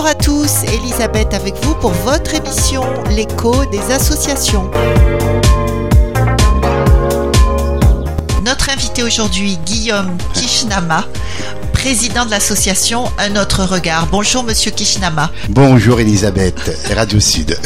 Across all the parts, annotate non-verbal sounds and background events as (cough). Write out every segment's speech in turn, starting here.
Bonjour à tous, Elisabeth avec vous pour votre émission L'écho des associations. Notre invité aujourd'hui, Guillaume Kishnama, président de l'association Un autre regard. Bonjour Monsieur Kishnama. Bonjour Elisabeth, Radio Sud.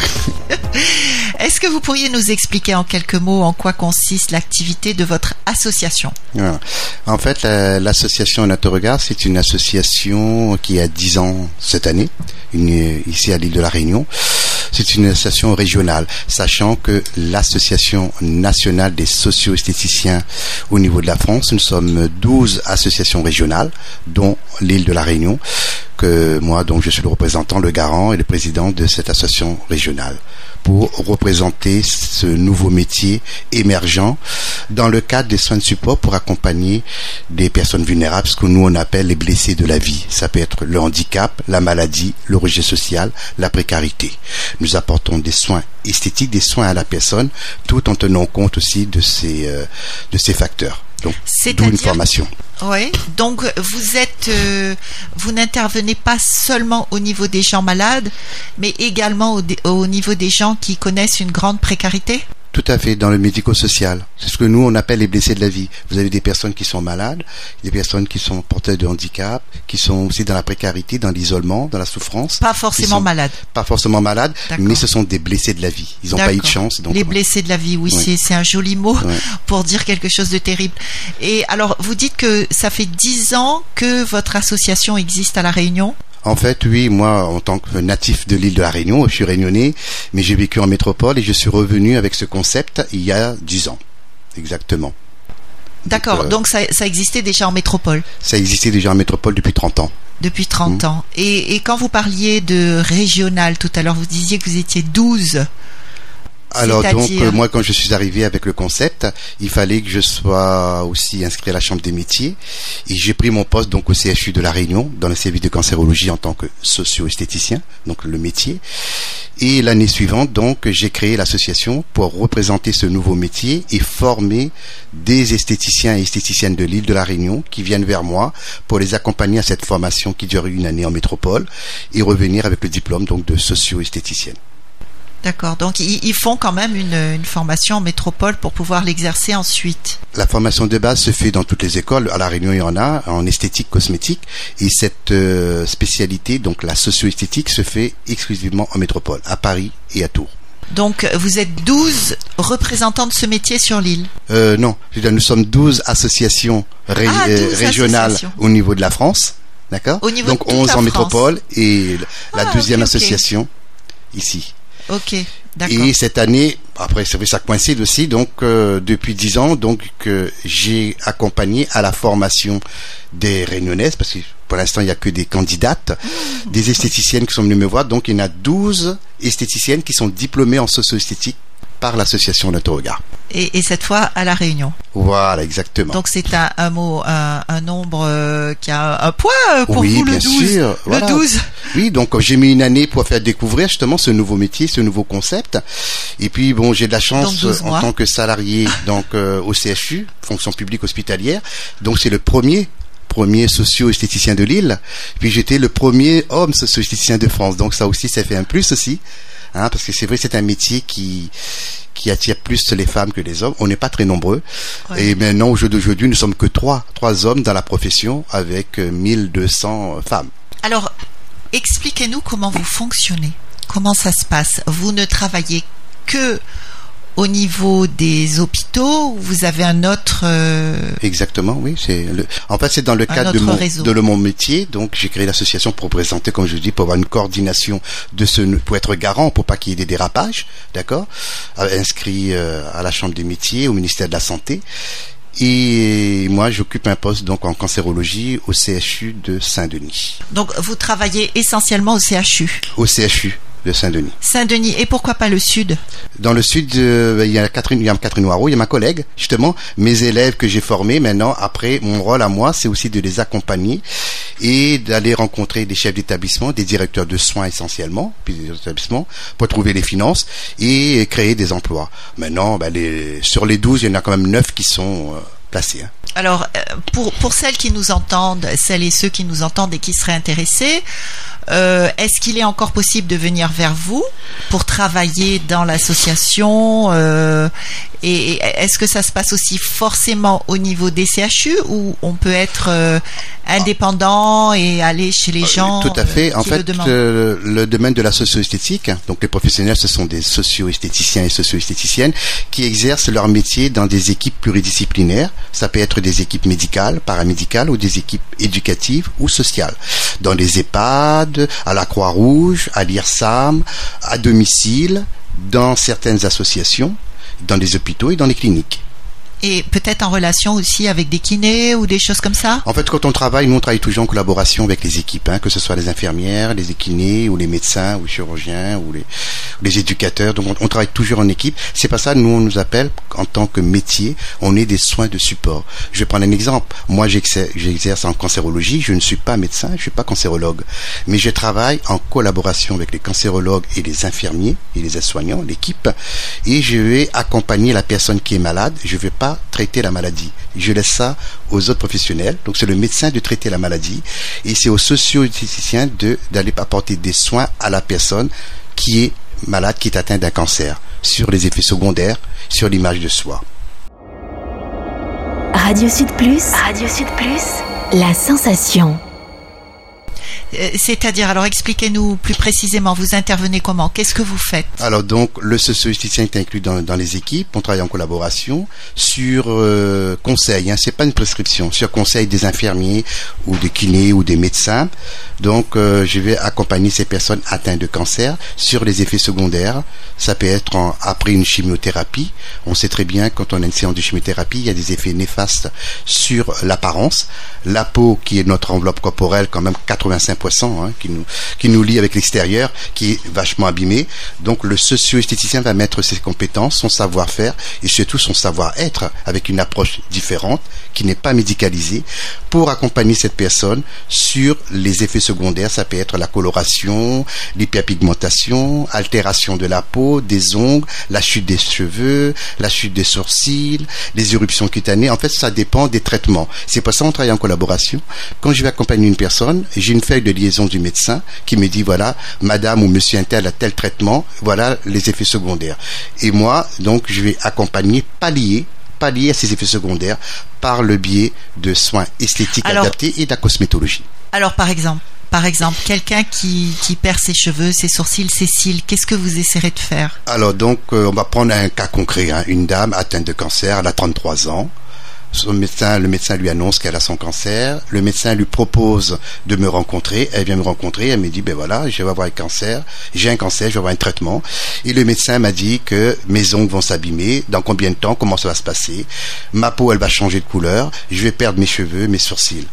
(laughs) Que vous pourriez nous expliquer en quelques mots en quoi consiste l'activité de votre association? Ah. En fait, l'association Notre Regard, c'est une association qui a 10 ans cette année, ici à l'île de la Réunion. C'est une association régionale, sachant que l'association nationale des socio-esthéticiens au niveau de la France, nous sommes 12 associations régionales, dont l'île de la Réunion, que moi, donc, je suis le représentant, le garant et le président de cette association régionale pour représenter ce nouveau métier émergent dans le cadre des soins de support pour accompagner des personnes vulnérables, ce que nous on appelle les blessés de la vie. Ça peut être le handicap, la maladie, le rejet social, la précarité. Nous apportons des soins esthétiques, des soins à la personne, tout en tenant compte aussi de ces, euh, de ces facteurs. Donc, d'où une formation. Oui. Donc vous êtes, euh, vous n'intervenez pas seulement au niveau des gens malades, mais également au niveau des gens qui connaissent une grande précarité? Tout à fait, dans le médico-social. C'est ce que nous, on appelle les blessés de la vie. Vous avez des personnes qui sont malades, des personnes qui sont porteuses de handicap, qui sont aussi dans la précarité, dans l'isolement, dans la souffrance. Pas forcément malades. Pas forcément malades, mais ce sont des blessés de la vie. Ils n'ont pas eu de chance. Donc, les blessés de la vie, oui, c'est un joli mot (laughs) pour dire quelque chose de terrible. Et alors, vous dites que ça fait dix ans que votre association existe à La Réunion? En fait, oui, moi, en tant que natif de l'île de la Réunion, je suis réunionnais, mais j'ai vécu en métropole et je suis revenu avec ce concept il y a dix ans, exactement. D'accord, donc, euh, ça, existait déjà en métropole? Ça existait déjà en métropole depuis 30 ans. Depuis 30 mmh. ans. Et, et, quand vous parliez de régional tout à l'heure, vous disiez que vous étiez 12 alors donc euh, moi quand je suis arrivé avec le concept, il fallait que je sois aussi inscrit à la chambre des métiers et j'ai pris mon poste donc au CHU de la Réunion dans le service de cancérologie en tant que socio-esthéticien, donc le métier. Et l'année suivante donc j'ai créé l'association pour représenter ce nouveau métier et former des esthéticiens et esthéticiennes de l'île de la Réunion qui viennent vers moi pour les accompagner à cette formation qui dure une année en métropole et revenir avec le diplôme donc de socio-esthéticienne. D'accord. Donc ils, font quand même une, formation en métropole pour pouvoir l'exercer ensuite. La formation de base se fait dans toutes les écoles. À la Réunion, il y en a en esthétique cosmétique et cette euh, spécialité, donc la socio-esthétique, se fait exclusivement en métropole, à Paris et à Tours. Donc vous êtes 12 représentants de ce métier sur l'île? Euh, Non, nous sommes 12 associations ah, euh, régionales au niveau de la France. D'accord? Donc 11 en métropole et la ah, deuxième association ici. Ok, Et cette année, après vrai ça coïncide aussi, donc euh, depuis dix ans, donc j'ai accompagné à la formation des réunionnaises, parce que pour l'instant il n'y a que des candidates, des esthéticiennes qui sont venues me voir, donc il y en a 12 esthéticiennes qui sont diplômées en socio-esthétique par l'association Regard. Et, et, cette fois à La Réunion. Voilà, exactement. Donc c'est un, un, mot, un, un nombre euh, qui a un poids euh, pour oui, vous, le bien 12. Sûr, le 12. Oui, donc j'ai mis une année pour faire découvrir justement ce nouveau métier, ce nouveau concept. Et puis bon, j'ai de la chance en tant que salarié (laughs) donc euh, au CHU, fonction publique hospitalière. Donc c'est le premier premier socio-esthéticien de Lille. Puis j'étais le premier homme socio-esthéticien de France. Donc ça aussi, ça fait un plus aussi. Hein, parce que c'est vrai c'est un métier qui qui attire plus les femmes que les hommes. On n'est pas très nombreux. Et maintenant, au jour d'aujourd'hui, nous sommes que trois, trois hommes dans la profession avec 1200 euh, femmes. Alors, expliquez-nous comment vous fonctionnez. Comment ça se passe? Vous ne travaillez que au niveau des hôpitaux, vous avez un autre. Euh, Exactement, oui. C'est En fait, c'est dans le cadre de mon, de mon métier. Donc, j'ai créé l'association pour présenter, comme je dis, pour avoir une coordination de ce, pour être garant, pour pas qu'il y ait des dérapages, d'accord, euh, inscrit euh, à la Chambre des métiers, au ministère de la Santé. Et moi, j'occupe un poste donc en cancérologie au CHU de Saint-Denis. Donc, vous travaillez essentiellement au CHU. Au CHU de Saint-Denis. Saint-Denis. Et pourquoi pas le sud Dans le sud, euh, il y a Catherine, il y a Catherine Noirot, il y a ma collègue, justement, mes élèves que j'ai formés. Maintenant, après, mon rôle à moi, c'est aussi de les accompagner et d'aller rencontrer des chefs d'établissement, des directeurs de soins essentiellement, puis des établissements, pour trouver les finances et créer des emplois. Maintenant, ben, les, sur les 12, il y en a quand même 9 qui sont... Euh, placés. Hein. Alors, euh, pour, pour celles qui nous entendent, celles et ceux qui nous entendent et qui seraient intéressés, euh, est-ce qu'il est encore possible de venir vers vous pour travailler dans l'association euh, Et est-ce que ça se passe aussi forcément au niveau des CHU ou on peut être euh, indépendant et aller chez les gens Tout à fait. euh, en fait, le euh, le domaine de la socio-esthétique, donc les professionnels, ce sont des socio-esthéticiens et socio-esthéticiennes qui exercent leur métier dans des équipes pluridisciplinaires. Ça peut être des équipes médicales, paramédicales ou des équipes éducatives ou sociales. Dans les EHPAD, à la Croix-Rouge, à l'IRSAM, à domicile, dans certaines associations, dans les hôpitaux et dans les cliniques. Et peut-être en relation aussi avec des kinés ou des choses comme ça En fait, quand on travaille, nous on travaille toujours en collaboration avec les équipes, hein, que ce soit les infirmières, les kinés, ou les médecins, ou les chirurgiens, ou les, les éducateurs. Donc on, travaille toujours en équipe. C'est pas ça, nous on nous appelle en tant que métier, on est des soins de support. Je vais prendre un exemple. Moi j'exerce, en cancérologie, je ne suis pas médecin, je suis pas cancérologue, mais je travaille en collaboration avec les cancérologues et les infirmiers et les aides-soignants, l'équipe, et je vais accompagner la personne qui est malade. Je vais pas traiter la maladie. Je laisse ça aux autres professionnels. Donc c'est le médecin de traiter la maladie et c'est au socio-esthéticien de d'aller apporter des soins à la personne qui est malade, qui est atteinte d'un cancer, sur les effets secondaires, sur l'image de soi. Radio Sud Plus. Radio Sud Plus. La sensation. Euh, C'est-à-dire, alors expliquez-nous plus précisément, vous intervenez comment Qu'est-ce que vous faites Alors donc le socio-esthéticien est inclus dans, les équipes, on travaille en collaboration sur euh, conseil, hein, c'est pas une prescription, sur conseil des infirmiers ou des kinés ou des médecins. Donc euh, je vais accompagner ces personnes atteintes de cancer sur les effets secondaires. Ça peut être après une chimiothérapie. On sait très bien quand on a une séance de chimiothérapie, il y a des effets néfastes sur l'apparence, la peau qui est notre enveloppe corporelle quand même 85% hein, qui nous qui nous lie avec l'extérieur, qui est vachement abîmé. Donc le socio-esthéticien va mettre ses compétences, son savoir-faire et surtout son savoir-être avec une approche différente qui n'est pas médicalisée pour accompagner cette personne sur les effets secondaires. Ça peut être la coloration, l'hyperpigmentation, altération de la peau, des ongles, la chute des cheveux, la chute des sourcils, les éruptions cutanées. En fait, ça dépend des traitements. C'est pour ça qu'on travaille en collaboration. Quand je vais accompagner une personne, j'ai une feuille de liaison du médecin qui me dit voilà, madame ou monsieur un tel a tel traitement, voilà les effets secondaires. Et moi, donc, je vais accompagner, pallier pallier à ces effets secondaires par le biais de soins esthétiques Alors- adaptés et de la cosmétologie. Alors, par exemple, par exemple, quelqu'un qui, qui perd ses cheveux, ses sourcils, ses cils, qu'est-ce que vous essaierez de faire? Alors donc, euh, on va prendre un cas concret. hein. Une dame atteinte de cancer, elle a 33 ans. Son médecin, le médecin lui annonce qu'elle a son cancer. Le médecin lui propose de me rencontrer. Elle vient me rencontrer. Elle me dit, ben voilà, je vais avoir un cancer. J'ai un cancer, je vais avoir un traitement. Et le médecin m'a dit que mes ongles vont s'abîmer. Dans combien de temps Comment ça va se passer? Ma peau, elle va changer de couleur. Je vais perdre mes cheveux, mes sourcils.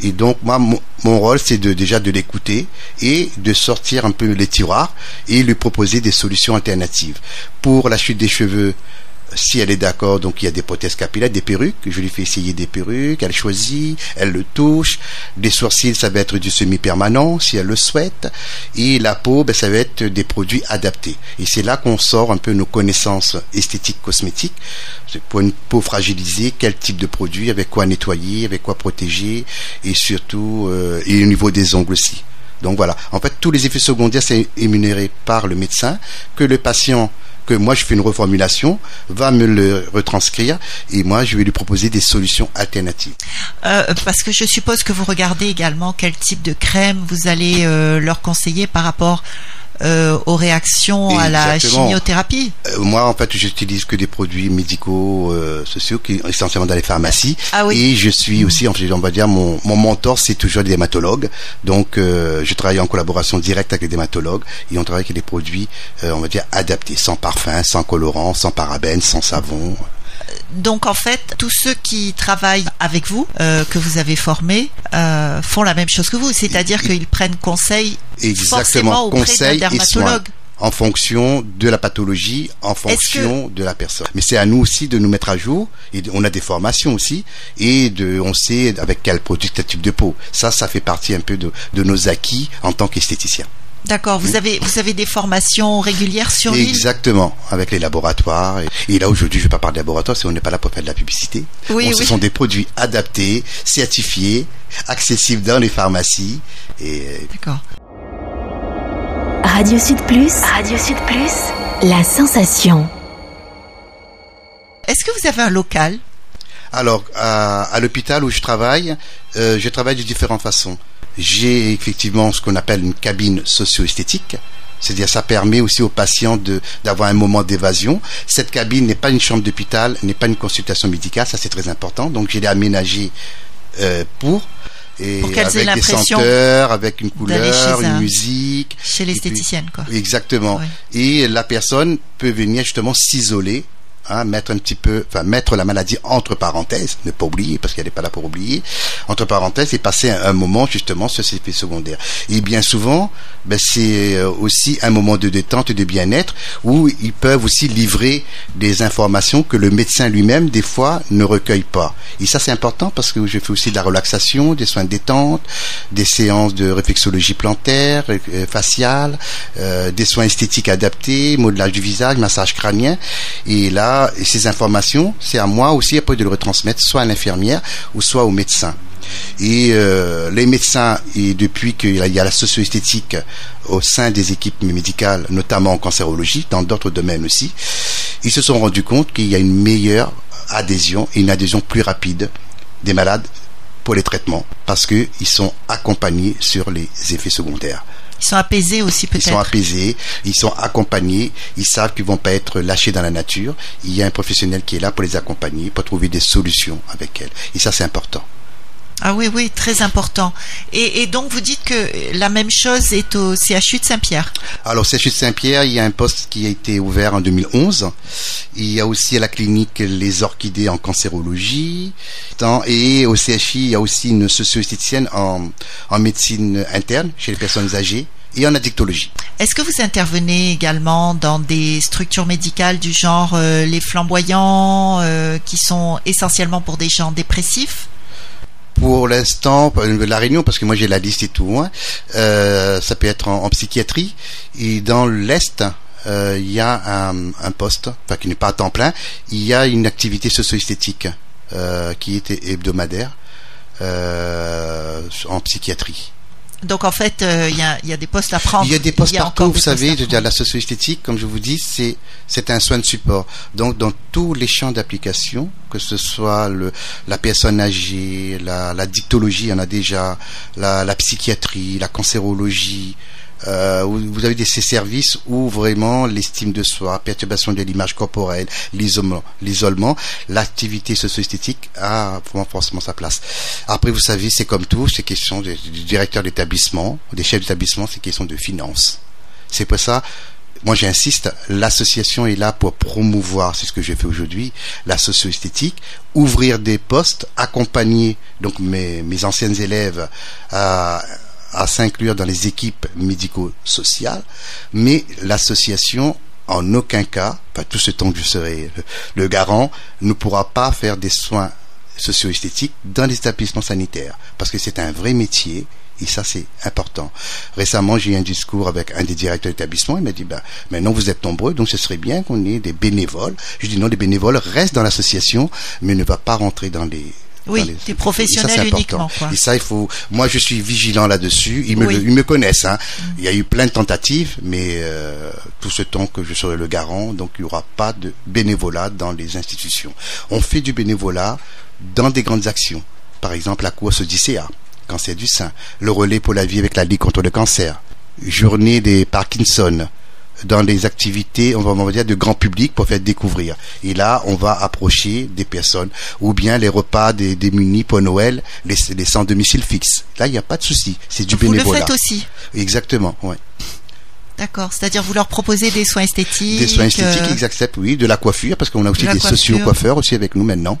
Et donc moi, mon, mon rôle, c'est de déjà de l'écouter et de sortir un peu les tiroirs et lui proposer des solutions alternatives. Pour la chute des cheveux, si elle est d'accord, donc il y a des prothèses capillaires, des perruques. Je lui fais essayer des perruques, elle choisit, elle le touche. Des sourcils, ça va être du semi-permanent si elle le souhaite. Et la peau, ben, ça va être des produits adaptés. Et c'est là qu'on sort un peu nos connaissances esthétiques cosmétiques. Pour une peau fragilisée, quel type de produit, avec quoi nettoyer, avec quoi protéger, et surtout, euh, et au niveau des ongles aussi. Donc voilà. En fait, tous les effets secondaires, c'est émunéré par le médecin, que le patient, que moi je fais une reformulation, va me le retranscrire, et moi je vais lui proposer des solutions alternatives. Euh, Parce que je suppose que vous regardez également quel type de crème vous allez euh, leur conseiller par rapport euh, aux réactions à la Exactement. chimiothérapie. Euh, moi, en fait, j'utilise que des produits médicaux, euh, sociaux, qui essentiellement dans les pharmacies. Ah oui. Et je suis aussi, en fait, on va dire, mon, mon mentor, c'est toujours des dermatologues. Donc, euh, je travaille en collaboration directe avec les dermatologues et on travaille avec des produits, euh, on va dire, adaptés, sans parfum, sans colorant, sans parabènes, sans savon. Donc en fait, tous ceux qui travaillent avec vous, euh, que vous avez formés, euh, font la même chose que vous, c'est-à-dire qu'ils prennent conseil forcément Exactement, auprès d'un dermatologue. En fonction de la pathologie, en fonction de la personne. Mais c'est à nous aussi de nous mettre à jour. Et on a des formations aussi. Et de, on sait avec quel produit, quel type de peau. Ça, ça fait partie un peu de, de nos acquis en tant qu'esthéticien. D'accord. Vous avez vous avez des formations régulières sur l'île. Exactement, avec les laboratoires. Et, et là aujourd'hui, je vais pas parler de laboratoire, parce qu'on n'est pas là pour faire de la publicité. Oui, Bon, Ce oui. sont des produits adaptés, certifiés, accessibles dans les pharmacies. Et euh, D'accord. Radio Sud Plus. Radio Sud Plus. La sensation. Est-ce que vous avez un local? Alors, à, à l'hôpital où je travaille, euh, je travaille de différentes façons. J'ai effectivement ce qu'on appelle une cabine socio-esthétique. C'est-à-dire, ça permet aussi aux patients de d'avoir un moment d'évasion. Cette cabine n'est pas une chambre d'hôpital, n'est pas une consultation médicale, ça c'est très important. Donc, je l'ai aménagé euh, pour et Pour avec des senteurs, avec une couleur, une un- musique. chez puis- l'esthéticienne, quoi Exactement. Ouais. Et la personne peut venir justement s'isoler, hein, mettre un petit peu, enfin mettre la maladie entre parenthèses, ne pas oublier parce qu'elle n'est pas là pour oublier, entre parenthèses et passer un, moment justement sur ces effets secondaires. Et bien souvent, ben, c'est euh, aussi un moment de détente et de bien-être où ils peuvent aussi livrer des informations que le médecin lui-même des fois ne recueille pas. Et ça c'est important parce que je fais aussi de la relaxation, des soins de détente, des séances de réflexologie plantaire, euh, faciale, euh, des soins esthétiques adaptés, modelage du visage, massage crânien. Et là, ces informations, c'est à moi aussi après de le retransmettre soit à l'infirmière ou soit au médecin. Et euh, les médecins, et depuis qu'il y a la socio-esthétique au sein des équipes médicales, notamment en cancérologie, dans d'autres domaines aussi, ils se sont rendus compte qu'il y a une meilleure adhésion et une adhésion plus rapide des malades pour les traitements parce qu'ils sont accompagnés sur les effets secondaires. Ils sont apaisés aussi Ils sont peut-être. apaisés, ils sont accompagnés, ils savent qu'ils vont pas être lâchés dans la nature. Il y a un professionnel qui est là pour les accompagner, pour trouver des solutions avec elles. Et ça, c'est important. Ah oui, oui, très important. Et, et donc vous dites que la même chose est au CHU de Saint-Pierre. Alors, CHU de Saint-Pierre, il y a un poste qui a été ouvert en 2011. Il y a aussi à la clinique les orchidées en cancérologie. Et au CHI, il y a aussi une socio-esthéticienne en, en médecine interne chez les personnes âgées et en addictologie. Est-ce que vous intervenez également dans des structures médicales du genre euh, les flamboyants, euh, qui sont essentiellement pour des gens dépressifs? Pour l'instant, de la Réunion, parce que moi j'ai la liste et tout, hein, euh, ça peut être en, psychiatrie. Et dans l'Est, euh, il y a un, poste, enfin qui n'est pas à temps plein, il y a une activité socio-esthétique euh, qui est hebdomadaire euh, en psychiatrie. Donc en fait, euh, il y, a, il y a des postes à prendre. Il y a des postes y a partout, vous savez, je veux dire, la socio-esthétique, comme je vous dis, c'est c'est un soin de support. Donc dans tous les champs d'application, que ce soit le la personne âgée, la, la dictologie, il y en a déjà, la, la psychiatrie, la cancérologie, euh, vous avez des, ces services où vraiment l'estime de soi, perturbation de l'image corporelle, l'isolement, l'activité socio-esthétique a vraiment forcément sa place. Après, vous savez, c'est comme tout, c'est question du directeur d'établissement, des chefs d'établissement, c'est question de finances. C'est pour ça, moi j'insiste, l'association est là pour promouvoir, c'est ce que je fais aujourd'hui, la socio-esthétique, ouvrir des postes, accompagner donc mes, mes anciennes élèves à, à s'inclure dans les équipes médico-sociales, mais l'association en aucun cas, pas tout ce temps que je serai le, garant, ne pourra pas faire des soins socio-esthétiques dans les établissements sanitaires, parce que c'est un vrai métier, et ça, c'est important. Récemment, j'ai eu un discours avec un des directeurs d'établissement. Il m'a dit, bah, maintenant vous êtes nombreux, donc ce serait bien qu'on ait des bénévoles. Je dis non, les bénévoles restent dans l'association, mais ne va pas rentrer dans les Oui, des professionnels ça, uniquement, quoi. Et ça, il faut. Moi, je suis vigilant là-dessus. Ils me, Oui. le- ils me connaissent. Hein. Il y a eu plein de tentatives, mais euh, tout ce temps que je serai le garant, donc il n'y aura pas de bénévolat dans les institutions. On fait du bénévolat dans des grandes actions. Par exemple, la course Odyssea, cancer du sein, le relais pour la vie avec la Ligue contre le cancer, journée des Parkinson, dans les activités, on va, on va dire, de grand public pour faire découvrir. Et là, on va approcher des personnes. Ou bien les repas des démunis pour Noël, les, les sans domicile fixe. Là, il n'y a pas de souci. C'est du Vous le bénévolat. faites aussi. Exactement, ouais. D'accord. C'est-à-dire vous leur proposez des soins esthétiques. Des soins esthétiques, euh, ils acceptent, oui, de la coiffure, parce qu'on a aussi De des socio-coiffeurs aussi avec nous maintenant.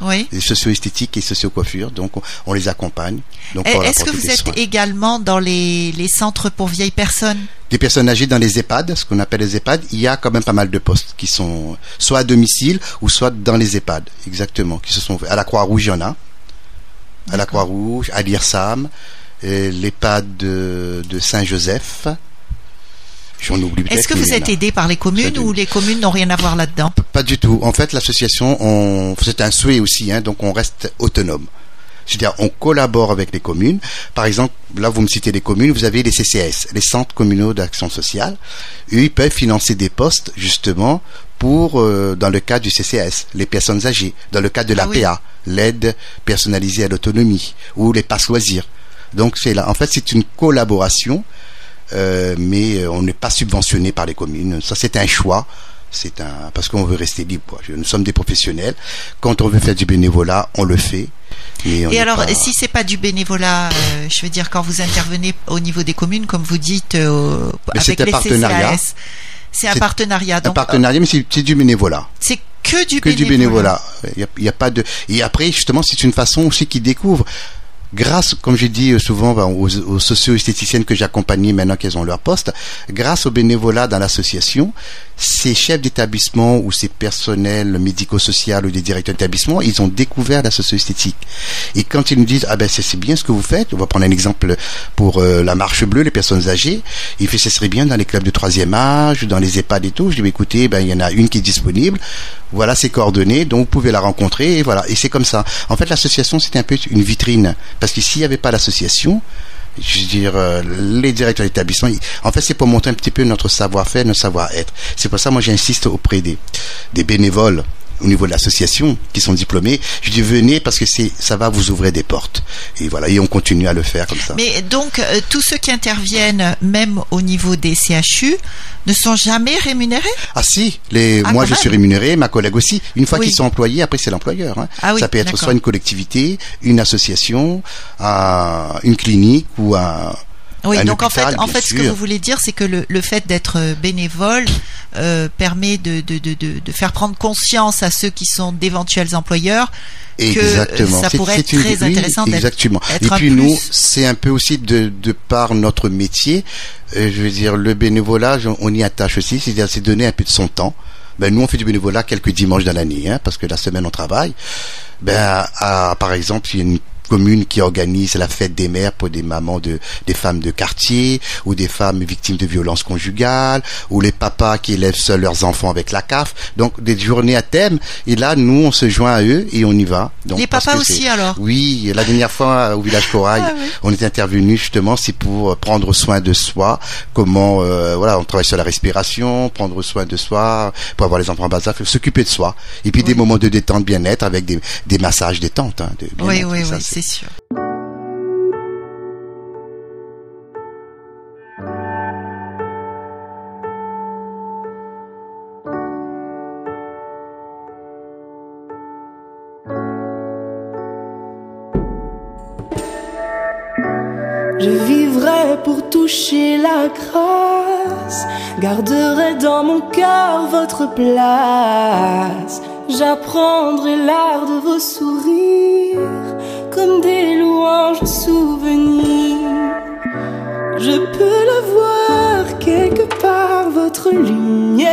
Oui. Des socio-esthétiques et socio-coiffures, donc on, on les accompagne. Donc, Est-ce que vous êtes soins. également dans les, les centres pour vieilles personnes? Des personnes âgées dans les EHPAD, ce qu'on appelle les EHPAD, il y a quand même pas mal de postes qui sont soit à domicile ou soit dans les EHPAD, exactement, qui se sont à la Croix-Rouge, il y en a. À la. Croix-Rouge, à l'IRSAM, l'EHPAD de, de Saint-Joseph, J'en oublie. Est-ce que vous êtes aidé par les communes ou les communes n'ont rien à voir là-dedans Pas du tout. En fait, l'association, on... c'est un souhait aussi, hein, donc on reste autonome. C'est-à-dire, on collabore avec les communes. Par exemple, là, vous me citez les communes, vous avez les CCS, les centres communaux d'action sociale. Eux, ils peuvent financer des postes, justement, pour, euh, dans le cadre du CCS, les personnes âgées, dans le cadre de Ah oui. l'APA, l'aide personnalisée à l'autonomie, ou les passes loisirs. Donc, c'est là. En fait, c'est une collaboration, mais euh, on n'est pas subventionné par les communes. Ça, c'est un choix. C'est un parce qu'on veut rester libre. quoi. Nous sommes des professionnels. Quand on veut faire du bénévolat, on le fait. Et alors, pas- si c'est pas du bénévolat, euh, je veux dire, quand vous intervenez au niveau des communes, comme vous dites, euh, avec c'est un les partenariat. C'est un partenariat. un Donc, euh, partenariat, mais c'est du bénévolat. c'est que du que bénévolat. du bénévolat. Il y a, a pas de. Et après, justement, c'est une façon aussi qu'ils découvrent. Grâce, comme dit euh, souvent ben, aux, aux socio-esthéticiennes que j'accompagnais maintenant qu'elles ont leur poste, grâce au bénévolat dans l'association, ces chefs d'établissement ou ces personnels médico-sociaux ou des directeurs d'établissement, ils ont découvert la socio-esthétique. Et quand ils nous disent ah ben c'est c'est bien ce que vous faites, on va prendre un exemple pour euh, la marche bleue, les personnes âgées, il fait ce serait bien dans les clubs de troisième âge, dans les EHPAD et tout. Je dis bah, écoutez, ben il y en a une qui est disponible, voilà ses coordonnées, donc vous pouvez la rencontrer et voilà. Et c'est comme ça. En fait, l'association c'était un peu une vitrine parce que s'il n'y avait pas l'association, je veux dire, euh, les directeurs d'établissement, en fait, c'est pour montrer un petit peu notre savoir-faire, notre savoir-être. C'est pour ça, moi, j'insiste auprès des bénévoles au niveau de l'association qui sont diplômés. Je dis venez parce que c'est ça va vous ouvrir des portes. Et voilà, et on continue à le faire comme ça. Mais donc, euh, tous ceux qui interviennent, même au niveau des CHU, ne sont jamais rémunérés? Ah si, les, Ah, moi je suis rémunéré, ma collègue aussi. Une fois Oui. qu'ils sont employés, après c'est l'employeur. hein. Ah oui, ça peut être soit une collectivité, une association, un- une clinique ou un. Oui, donc en fait, en fait, ce que vous voulez dire, c'est que le, le fait d'être euh, bénévole euh, permet de, de, de, de, de faire prendre conscience à ceux qui sont d'éventuels employeurs que Exactement. euh, ça pourrait être une- très oui, intéressant d'être Exactement. être Et puis plus. nous, c'est un peu aussi de, de par notre métier, euh, je veux dire, le bénévolat, on y attache aussi, c'est-à-dire c'est donner un peu de son temps. Ben nous, on fait du bénévolat quelques dimanches dans l'année, hein, parce que la semaine on travaille. Ben, à- par exemple, il y a une commune qui organise la fête des mères pour des mamans de des femmes de quartier ou des femmes victimes de violences conjugales ou les papas qui élèvent seuls leurs enfants avec la CAF. Donc des journées à thème. Et là nous on se joint à eux et on y va. Donc Les papas aussi, alors? Oui la dernière fois au village Corail Ah oui. on est intervenu justement c'est pour prendre soin de soi comment euh, voilà on travaille sur la respiration prendre soin de soi pour avoir les enfants en bas âge s'occuper de soi. Et puis des moments de détente bien-être avec des, des massages détente hein, de Oui, bien-être, oui, oui, Je vivrai pour toucher la grâce, garderai dans mon cœur votre place. J'apprendrai l'art de vos sourires comme des louanges souvenirs. Je peux la voir quelque part, votre lumière.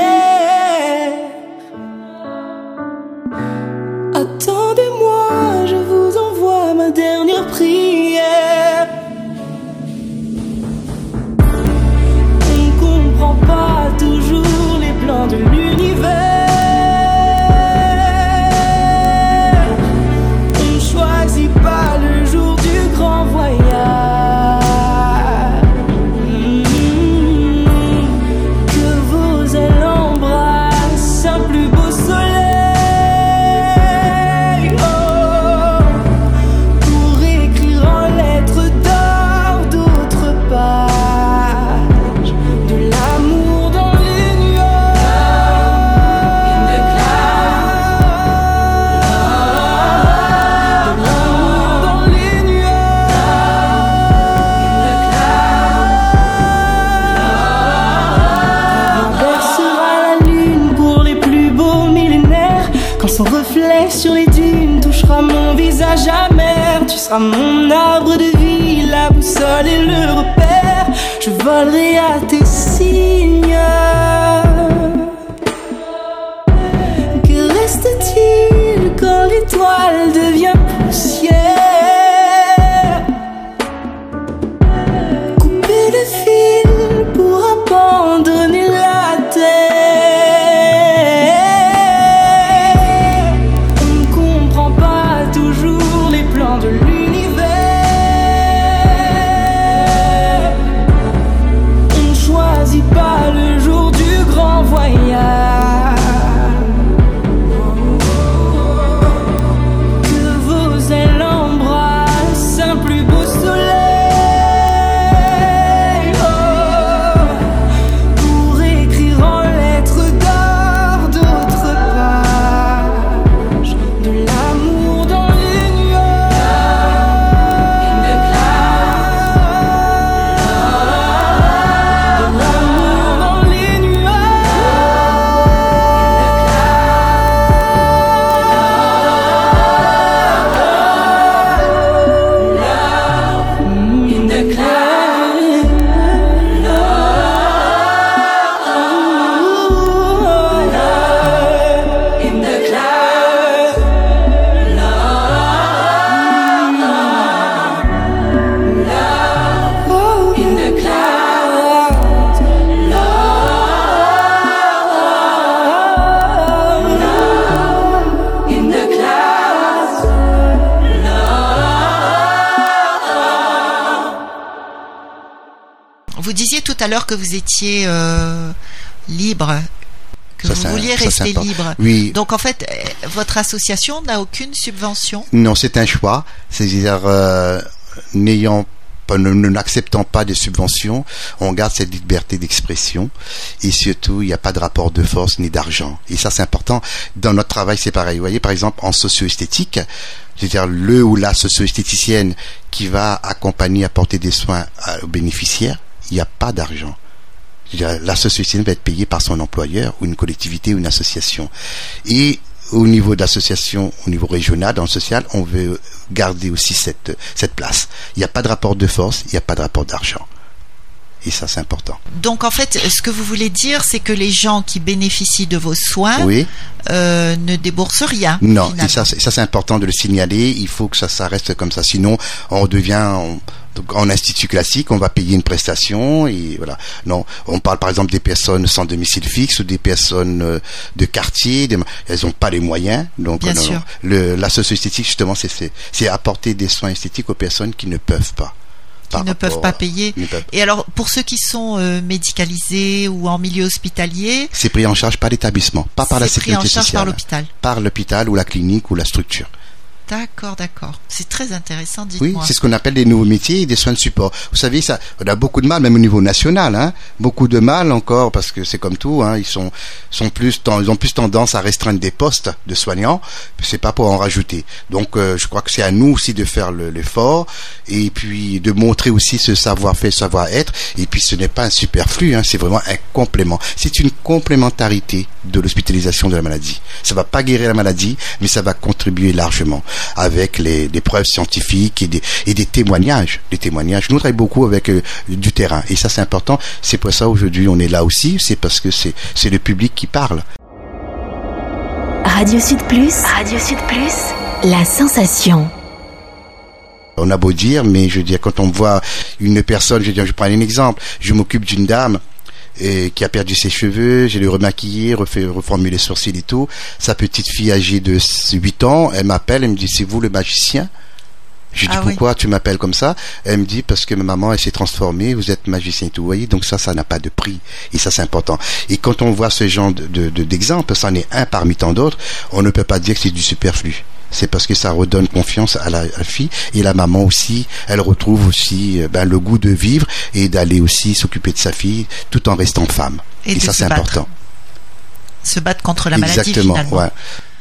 Je volerai à tes signes. Que reste-t-il quand l'étoile à l'heure que vous étiez euh, libre, que Ça, vous vouliez ça, rester libre. Oui. Donc en fait, euh, votre association n'a aucune subvention? Non, c'est un choix. C'est-à-dire, euh, n'ayant ne n'acceptant pas des subventions, on garde cette liberté d'expression et surtout, il n'y a pas de rapport de force ni d'argent. Et ça, c'est important. Dans notre travail, c'est pareil. Vous voyez, par exemple, en socio-esthétique, c'est-à-dire le ou la socio-esthéticienne qui va accompagner, apporter des soins à- aux bénéficiaires, il n'y a pas d'argent. C'est-à-dire, la socio-esthéticienne va être payée par son employeur ou une collectivité ou une association. Et au niveau d'association, au niveau régional, dans le social, on veut garder aussi cette, cette place. Il n'y a pas de rapport de force, il n'y a pas de rapport d'argent. Et ça, c'est important. Donc en fait, ce que vous voulez dire, c'est que les gens qui bénéficient de vos soins Oui, euh, ne déboursent rien. non, finalement. et ça, c'est- ça c'est important de le signaler. Il faut que ça, ça reste comme ça. Sinon, on devient on- donc, en institut classique, on va payer une prestation et voilà. Non, on parle par exemple des personnes sans domicile fixe ou des personnes euh, de quartier. des- elles n'ont pas les moyens. Donc, Bien non, sûr. non. Le, la socio-esthétique justement, c'est apporter des soins esthétiques aux personnes qui ne peuvent pas. qui ne peuvent pas payer. peuvent- Et alors, pour ceux qui sont euh, médicalisés ou en milieu hospitalier, C'est pris en charge par l'établissement, pas par la c'est pris en sécurité charge par sociale. l'hôpital. Par l'hôpital ou la clinique ou la structure. D'accord, d'accord. C'est très intéressant, Oui, dites-moi. c'est ce qu'on appelle des nouveaux métiers et des soins de support. Vous savez, ça, on a beaucoup de mal, même au niveau national, hein, beaucoup de mal encore, parce que c'est comme tout, hein, ils sont, sont plus, ils ont plus tendance à restreindre des postes de soignants. C'est pas pour en rajouter. Donc, euh, je crois que c'est à nous aussi de faire le- l'effort et puis de montrer aussi ce savoir-faire, savoir-être. Et puis, ce n'est pas un superflu, hein, c'est vraiment un complément. C'est une complémentarité de l'hospitalisation de la maladie. Ça va pas guérir la maladie, mais ça va contribuer largement avec les, des preuves scientifiques et des, et des témoignages. Des témoignages. Nous on travaillons beaucoup avec euh, du terrain et ça c'est important. C'est pour ça aujourd'hui on est là aussi. C'est parce que c'est c'est le public qui parle. Radio Sud Plus, Radio Sud Plus, la sensation. On a beau dire, mais je veux dire, quand on voit une personne, je veux dire, je prends un exemple, je m'occupe d'une dame et qui a perdu ses cheveux, j'ai le remaquillé, refait, reformulé les sourcils et tout. Sa petite fille âgée de 8 ans, elle m'appelle, elle me dit, c'est vous le magicien? Je dis Ah oui. pourquoi tu m'appelles comme ça? Elle me dit parce que ma maman elle s'est transformée, vous êtes magicien et tout. Vous voyez, donc ça, ça n'a pas de prix et ça c'est important. Et quand on voit ce genre de- d'exemple, ça en est un parmi tant d'autres, on ne peut pas dire que c'est du superflu. C'est parce que ça redonne confiance à la, à la fille et la maman aussi, elle retrouve aussi euh, ben, le goût de vivre et d'aller aussi s'occuper de sa fille tout en restant femme. Et ça c'est important. Se battre contre la maladie, Exactement, ouais.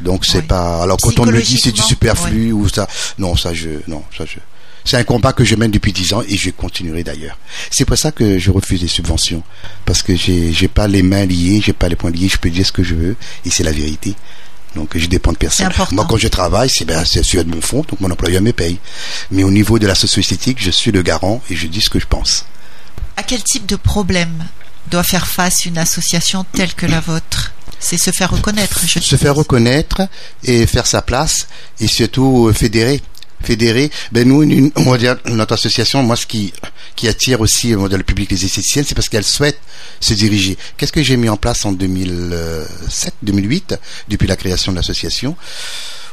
Donc c'est pas. Alors quand on me dit c'est du superflu ou ça, non ça je, non ça je. C'est un combat que je mène depuis dix ans et je continuerai d'ailleurs. C'est pour ça que je refuse les subventions parce que j'ai j'ai pas les mains liées, j'ai pas les poings liés, je peux dire ce que je veux et c'est la vérité. Donc je dépends de personne. Moi quand je travaille, c'est ben c'est sur de mon fonds, donc mon employeur me paye. Mais au niveau de la socio-esthétique, je suis le garant et je dis ce que je pense. À quel type de problème doit faire face une association telle que la vôtre? C'est se faire reconnaître, je se faire reconnaître et faire sa place et surtout fédérer fédérer ben nous on va dire notre association moi ce qui qui attire aussi on va dire, le public les esthéticiennes c'est parce qu'elles souhaitent se diriger qu'est-ce que j'ai mis en place en 2007 2008 depuis la création de l'association?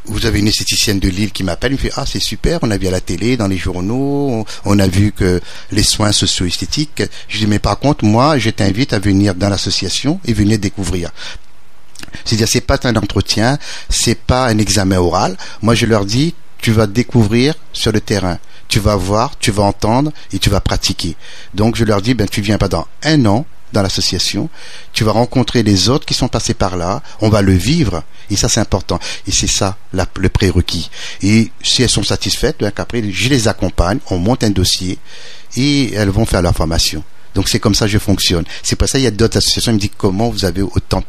Vous avez une esthéticienne de Lille qui m'appelle, il me fait ah c'est super, on a vu à la télé, dans les journaux, on, on a vu que les soins socio-esthétiques. Je dis mais par contre moi je t'invite à venir dans l'association et venir découvrir. C'est-à-dire, c'est pas un entretien, c'est pas un examen oral. Moi, je leur dis, tu vas découvrir sur le terrain. Tu vas voir, tu vas entendre et tu vas pratiquer. Donc, je leur dis, ben, tu viens pas dans un an dans l'association, tu vas rencontrer les autres qui sont passés par là, on va le vivre, et ça c'est important, et c'est ça le prérequis. Et si elles sont satisfaites, ben, qu'après je les accompagne, on monte un dossier, et elles vont faire leur formation. Donc c'est comme ça que je fonctionne. C'est pour ça qu'il y a d'autres associations qui me disent comment vous avez autant,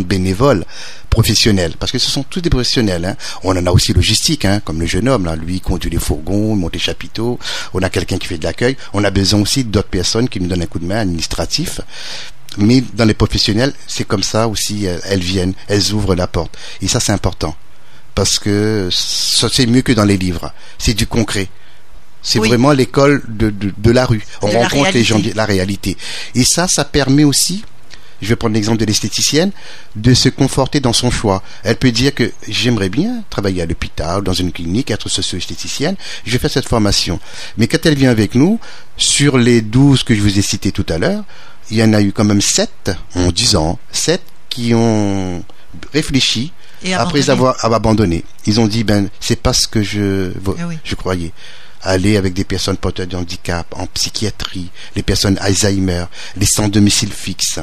de bénévoles professionnels. Parce que ce sont tous des professionnels. Hein. On en a aussi logistique, hein, comme le jeune homme, là. lui il conduit les fourgons, il monte les chapiteaux. On a quelqu'un qui fait de l'accueil. On a besoin aussi d'autres personnes qui nous donnent un coup de main administratif. Mais dans les professionnels, c'est comme ça aussi, elles, elles viennent, elles ouvrent la porte. Et ça c'est important. Parce que c'est mieux que dans les livres. C'est du concret. C'est Oui. vraiment l'école de, de, de la rue. On De rencontre les gens, la réalité. Et ça, ça permet aussi je vais prendre l'exemple de l'esthéticienne, de se conforter dans son choix. Elle peut dire que j'aimerais bien travailler à l'hôpital, dans une clinique, être socio-esthéticienne, je vais faire cette formation. Mais quand elle vient avec nous, sur les 12 que je vous ai cités tout à l'heure, il y en a eu quand même 7 en 10 ans, 7 qui ont réfléchi Et après abandonné. avoir abandonné. Ils ont dit ben c'est pas ce que je Ah je croyais. Aller avec des personnes porteurs de handicap, en psychiatrie, les personnes Alzheimer, les sans domicile fixe,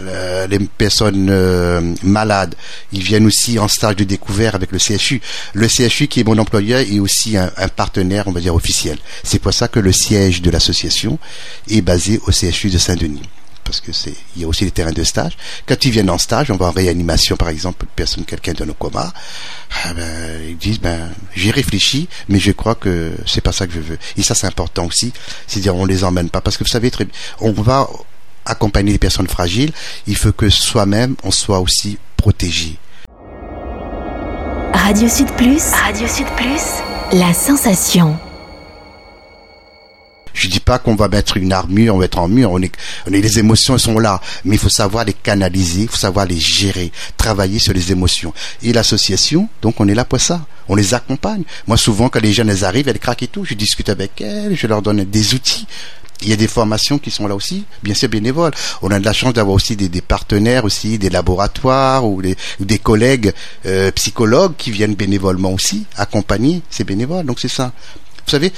les personnes euh, malades, ils viennent aussi en stage de découvert avec le CHU. Le CHU qui est mon employeur est aussi un, un partenaire, on va dire officiel. C'est pour ça que le siège de l'association est basé au CHU de Saint-Denis. Parce que c'est, il y a aussi des terrains de stage. Quand ils viennent en stage, on va en réanimation, par exemple, une personne, quelqu'un dans le coma, ah ben, ils disent, ben, j'ai réfléchi, mais je crois que c'est pas ça que je veux. Et ça, c'est important aussi. C'est-à-dire, on les emmène pas. Parce que vous savez on va accompagner les personnes fragiles. Il faut que soi-même, on soit aussi protégé. Radio Sud Plus. Radio Sud Plus. La sensation. Je dis pas qu'on va mettre une armure, on va être en mur, on est, les émotions elles sont là, mais il faut savoir les canaliser, il faut savoir les gérer, travailler sur les émotions. Et l'association, donc on est là pour ça, on les accompagne. Moi souvent quand les jeunes arrivent, elles craquent et tout, je discute avec elles, je leur donne des outils. Il y a des formations qui sont là aussi, bien sûr bénévoles. On a de la chance d'avoir aussi des, partenaires aussi, des laboratoires ou, des- ou des collègues euh, psychologues qui viennent bénévolement aussi accompagner ces bénévoles. Donc c'est ça. Vous savez,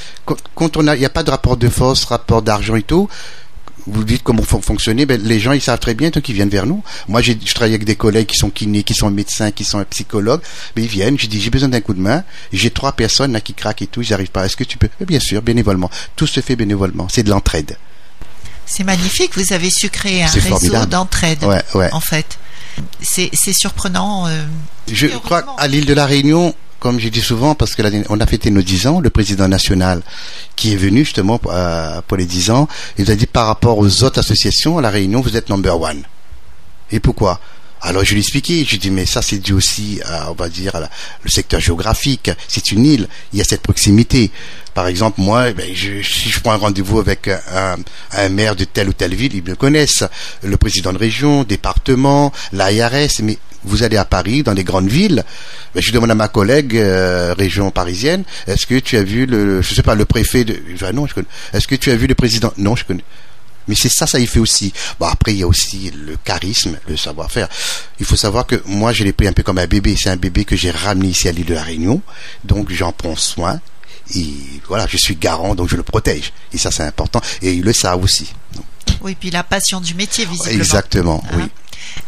quand, on a, il n'y a pas de rapport de force, rapport d'argent et tout. Vous dites comment fon- fonctionner, ben, les gens ils savent très bien donc ils viennent vers nous. Moi j'ai, je travaille avec des collègues qui sont kinés, qui sont médecins, qui sont psychologues, mais ils viennent. Je dis j'ai besoin d'un coup de main. J'ai trois personnes là qui craquent et tout, ils n'arrivent pas. Est-ce que tu peux? Bien sûr, bénévolement. Tout se fait bénévolement. C'est de l'entraide. C'est magnifique, vous avez su créer un réseau d'entraide, Ouais, ouais. en fait. C'est c'est surprenant. euh, Je crois qu'à l'île de la Réunion, comme j'ai dit souvent, parce que on a fêté nos 10 ans, le président national qui est venu justement pour, euh, les 10 ans, il a dit par rapport aux autres associations, à la Réunion, vous êtes number one. Et pourquoi? Alors je lui ai expliqué, je lui dit mais ça c'est dû aussi à, on va dire, le secteur géographique. C'est une île, il y a cette proximité. Par exemple, moi, ben, je, si je prends un rendez-vous avec un, un maire de telle ou telle ville, ils me connaissent. Le président de région, département, l'ARS, mais vous allez à Paris, dans les grandes villes, ben, je demande à ma collègue euh, région parisienne, est-ce que tu as vu le, je sais pas, le préfet de, dis, ah non, je connais. Est-ce que tu as vu le président? Non, je connais. Mais c'est ça, ça y fait aussi. Bon, après, il y a aussi le charisme, le savoir-faire. Il faut savoir que moi, je l'ai pris un peu comme un bébé. C'est un bébé que j'ai ramené ici à l'île de la Réunion. Donc, j'en prends soin. Et voilà, je suis garant, donc je le protège. Et ça, c'est important. Et ils le savent aussi. Donc, oui, puis la passion du métier, visiblement. exactement, Hein. oui.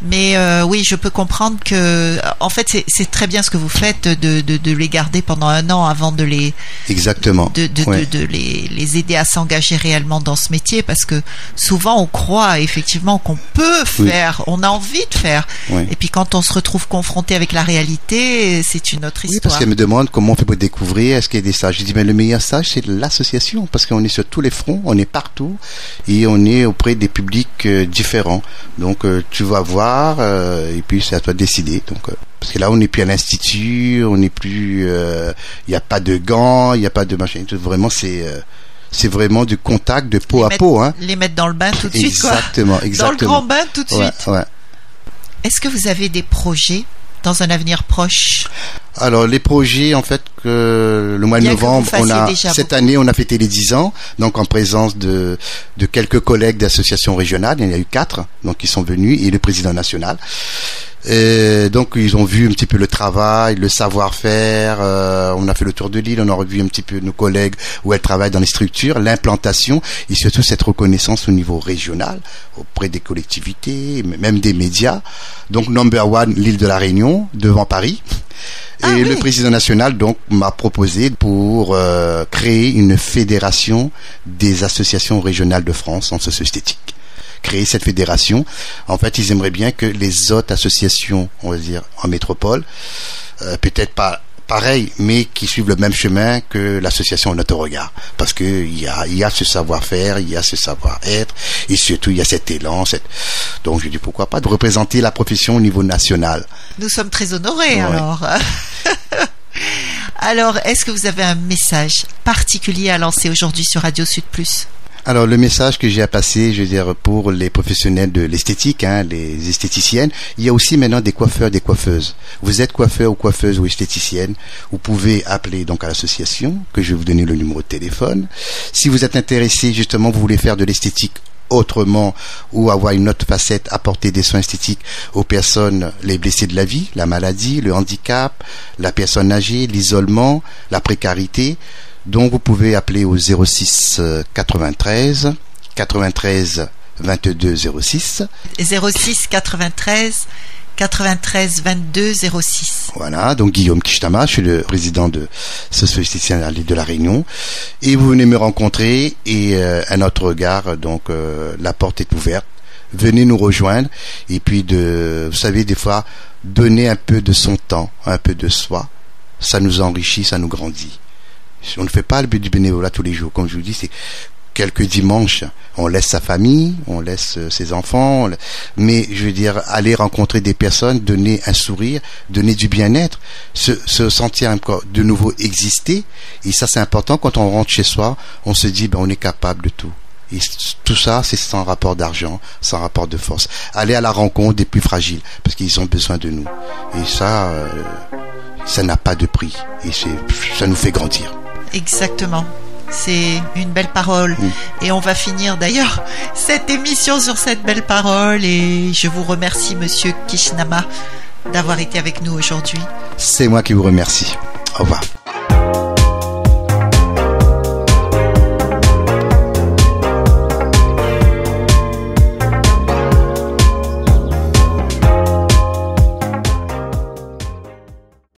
Mais euh, oui, je peux comprendre que, en fait, c'est- très bien ce que vous faites de, de, de les garder pendant un an avant de les Exactement. de, Ouais. les, les aider à s'engager réellement dans ce métier parce que souvent on croit effectivement qu'on peut Oui. faire, on a envie de faire. Oui. Et puis quand on se retrouve confronté avec la réalité, c'est une autre Oui, histoire. parce qu'elle me demande comment on fait pour découvrir, est-ce qu'il y a des stages. Je dis, mais le meilleur stage, c'est l'association, parce qu'on est sur tous les fronts, on est partout, et on est auprès des publics euh, différents. Donc, euh, tu vas voir, euh, et puis c'est à toi de décider. Donc, euh, parce que là, on n'est plus à l'institut, on n'est plus, euh, il n'y a pas de gants, il n'y a pas de machin. tout. Vraiment, c'est, euh, c'est vraiment du contact de peau les à mettre, peau, hein. les mettre dans le bain tout de suite, quoi. Exactement, Dans le exactement. grand bain tout de Ouais, suite. ouais. Est-ce que vous avez des projets dans un avenir proche Alors les projets en fait que le mois de novembre on a cette beaucoup. année on a fêté les 10 ans donc en présence de de quelques collègues d'associations régionales il y en a eu quatre donc qui sont venus et le président national et donc ils ont vu un petit peu le travail, le savoir-faire. euh, on a fait le tour de l'île, on a revu un petit peu nos collègues où elles travaillent dans les structures, l'implantation et surtout cette reconnaissance au niveau régional auprès des collectivités, même des médias. Donc number one, l'île de la Réunion devant Paris. Et Ah le oui. président national donc m'a proposé pour euh, créer une fédération des associations régionales de France en socio-esthétique créer cette fédération. En fait, ils aimeraient bien que les autres associations, on va dire, en métropole, euh, peut-être pas pareil, mais qui suivent le même chemin que l'association Notre Regard. Parce que il y a, y a ce savoir-faire, il y a ce savoir-être, et surtout il y a cet élan. Cette... Donc je dis pourquoi pas de représenter la profession au niveau national. Nous sommes très honorés Ouais. alors. (laughs) alors, est-ce que vous avez un message particulier à lancer aujourd'hui sur Radio Sud Plus? Alors le message que j'ai à passer, je veux dire, pour les professionnels de l'esthétique, hein, les esthéticiennes, il y a aussi maintenant des coiffeurs, des coiffeuses. Vous êtes coiffeur ou coiffeuse ou esthéticienne, vous pouvez appeler donc à l'association, que je vais vous donner le numéro de téléphone. Si vous êtes intéressé, justement, vous voulez faire de l'esthétique autrement ou avoir une autre facette, apporter des soins esthétiques aux personnes, les blessés de la vie, la maladie, le handicap, la personne âgée, l'isolement, la précarité. Donc vous pouvez appeler au 06 93 93 22 06 06 93 93 22 06. Voilà, donc Guillaume Kishtama, je suis le président de Société de la Réunion. Et vous venez me rencontrer et euh, à notre regard, donc euh, la porte est ouverte. Venez nous rejoindre et puis de, vous savez, des fois, donner un peu de son temps, un peu de soi, ça nous enrichit, ça nous grandit. On ne fait pas le but du bénévolat tous les jours. Comme je vous dis, c'est quelques dimanches, on laisse sa famille, on laisse euh, ses enfants, mais je veux dire, aller rencontrer des personnes, donner un sourire, donner du bien-être, se, se, sentir encore de nouveau exister, et ça c'est important, quand on rentre chez soi, on se dit, ben, on est capable de tout. Et tout ça, c'est sans rapport d'argent, sans rapport de force. Aller à la rencontre des plus fragiles, parce qu'ils ont besoin de nous. Et ça, euh, ça n'a pas de prix. Et ça nous fait grandir. Exactement. C'est une belle parole. Et on va finir d'ailleurs cette émission sur cette belle parole. Et je vous remercie, monsieur Kishnama, d'avoir été avec nous aujourd'hui. C'est moi qui vous remercie. Au revoir.